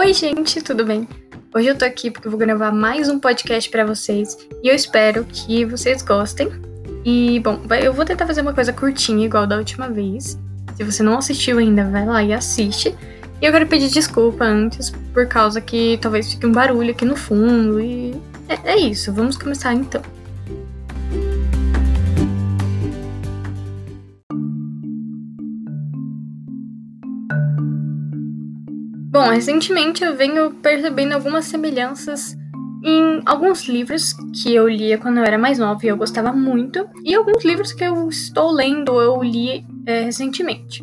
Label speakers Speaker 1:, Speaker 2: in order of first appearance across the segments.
Speaker 1: Oi, gente, tudo bem? Hoje eu tô aqui porque eu vou gravar mais um podcast para vocês e eu espero que vocês gostem. E, bom, eu vou tentar fazer uma coisa curtinha, igual da última vez. Se você não assistiu ainda, vai lá e assiste. E eu quero pedir desculpa antes, por causa que talvez fique um barulho aqui no fundo. E é, é isso, vamos começar então. Bom, recentemente eu venho percebendo algumas semelhanças em alguns livros que eu lia quando eu era mais nova e eu gostava muito, e alguns livros que eu estou lendo ou eu li é, recentemente.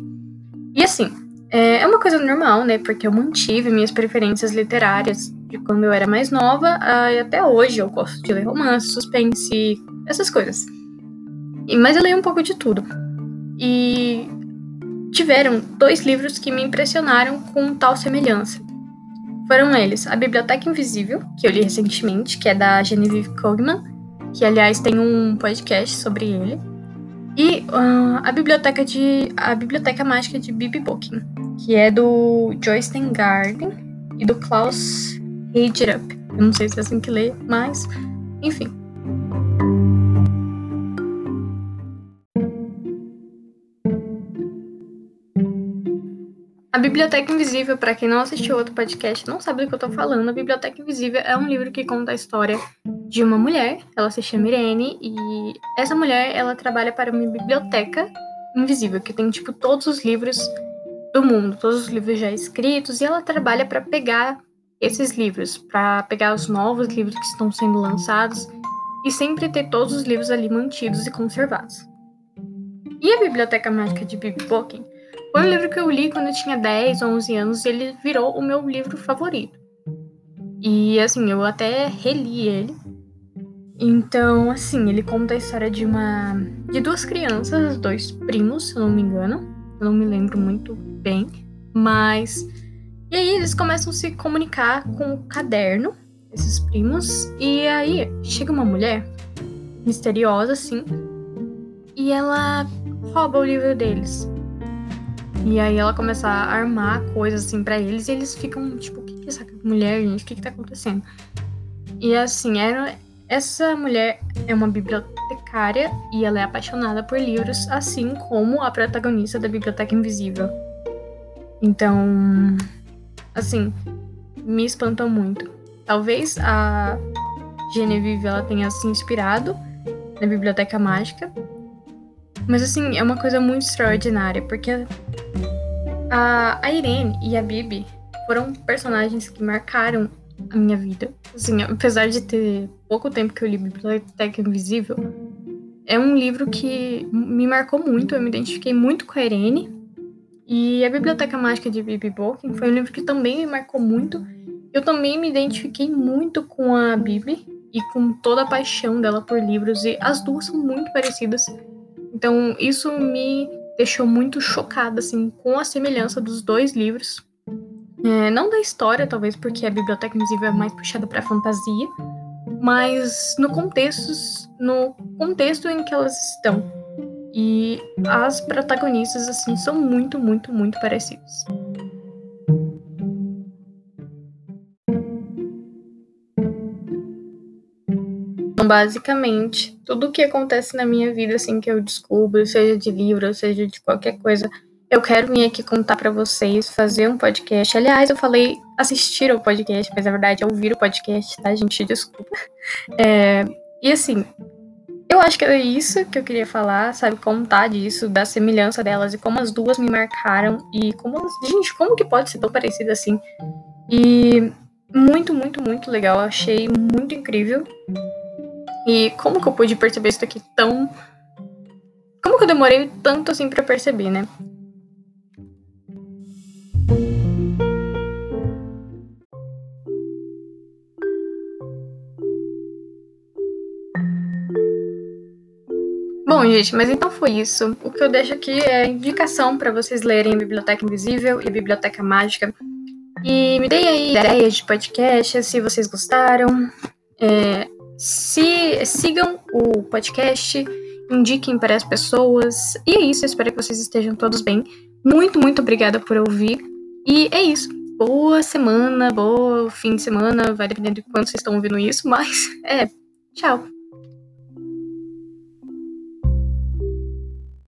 Speaker 1: E assim, é, é uma coisa normal, né? Porque eu mantive minhas preferências literárias de quando eu era mais nova e até hoje eu gosto de ler romance, suspense, essas coisas. E, mas eu leio um pouco de tudo. E tiveram dois livros que me impressionaram com tal semelhança. Foram eles A Biblioteca Invisível, que eu li recentemente, que é da Genevieve Cogman, que aliás tem um podcast sobre ele, e uh, a biblioteca de a Biblioteca Mágica de Bibi Booking, que é do Joyce Garden e do Klaus Heiderup. Eu não sei se é assim que lê, mas enfim. A Biblioteca Invisível, para quem não assistiu outro podcast, não sabe do que eu tô falando. A Biblioteca Invisível é um livro que conta a história de uma mulher, ela se chama Irene, e essa mulher, ela trabalha para uma biblioteca invisível, que tem, tipo, todos os livros do mundo, todos os livros já escritos, e ela trabalha para pegar esses livros, para pegar os novos livros que estão sendo lançados, e sempre ter todos os livros ali mantidos e conservados. E a Biblioteca Mágica de Bibi Booking foi um livro que eu li quando eu tinha 10, 11 anos e ele virou o meu livro favorito. E assim, eu até reli ele. Então, assim, ele conta a história de uma de duas crianças, dois primos, se eu não me engano. Eu não me lembro muito bem, mas e aí eles começam a se comunicar com o caderno, esses primos, e aí chega uma mulher misteriosa assim, e ela rouba o livro deles. E aí ela começa a armar coisas assim para eles e eles ficam tipo, o que, é essa mulher, gente? O que, que tá acontecendo? E assim, era essa mulher é uma bibliotecária e ela é apaixonada por livros, assim como a protagonista da Biblioteca Invisível. Então, assim, me espantou muito. Talvez a Genevieve ela tenha se inspirado na Biblioteca Mágica, mas assim, é uma coisa muito extraordinária, porque a, a Irene e a Bibi foram personagens que marcaram a minha vida. Assim, apesar de ter pouco tempo que eu li Biblioteca Invisível, é um livro que me marcou muito, eu me identifiquei muito com a Irene. E a Biblioteca Mágica de Bibi Bolkin foi um livro que também me marcou muito. Eu também me identifiquei muito com a Bibi e com toda a paixão dela por livros, e as duas são muito parecidas. Então, isso me deixou muito chocada, assim, com a semelhança dos dois livros. É, não da história, talvez porque a Biblioteca Invisível é mais puxada para fantasia, mas no contexto, no contexto em que elas estão. E as protagonistas, assim, são muito, muito, muito parecidas. Basicamente, tudo que acontece na minha vida, assim, que eu descubro, seja de livro, seja de qualquer coisa, eu quero vir aqui contar para vocês, fazer um podcast. Aliás, eu falei assistir ao podcast, mas na verdade é ouvir o podcast, tá, gente? Desculpa. É, e assim, eu acho que é isso que eu queria falar, sabe? Contar disso, da semelhança delas e como as duas me marcaram e como. Gente, como que pode ser tão parecido assim? E muito, muito, muito legal. Achei muito incrível. E como que eu pude perceber isso aqui tão. Como que eu demorei tanto assim para perceber, né? Bom, gente, mas então foi isso. O que eu deixo aqui é indicação para vocês lerem Biblioteca Invisível e Biblioteca Mágica. E me deem aí ideias de podcast, se vocês gostaram. É, se sigam o podcast, indiquem para as pessoas. E é isso, espero que vocês estejam todos bem. Muito, muito obrigada por ouvir. E é isso. boa semana, boa fim de semana, vai depender de quando vocês estão ouvindo isso, mas é, tchau.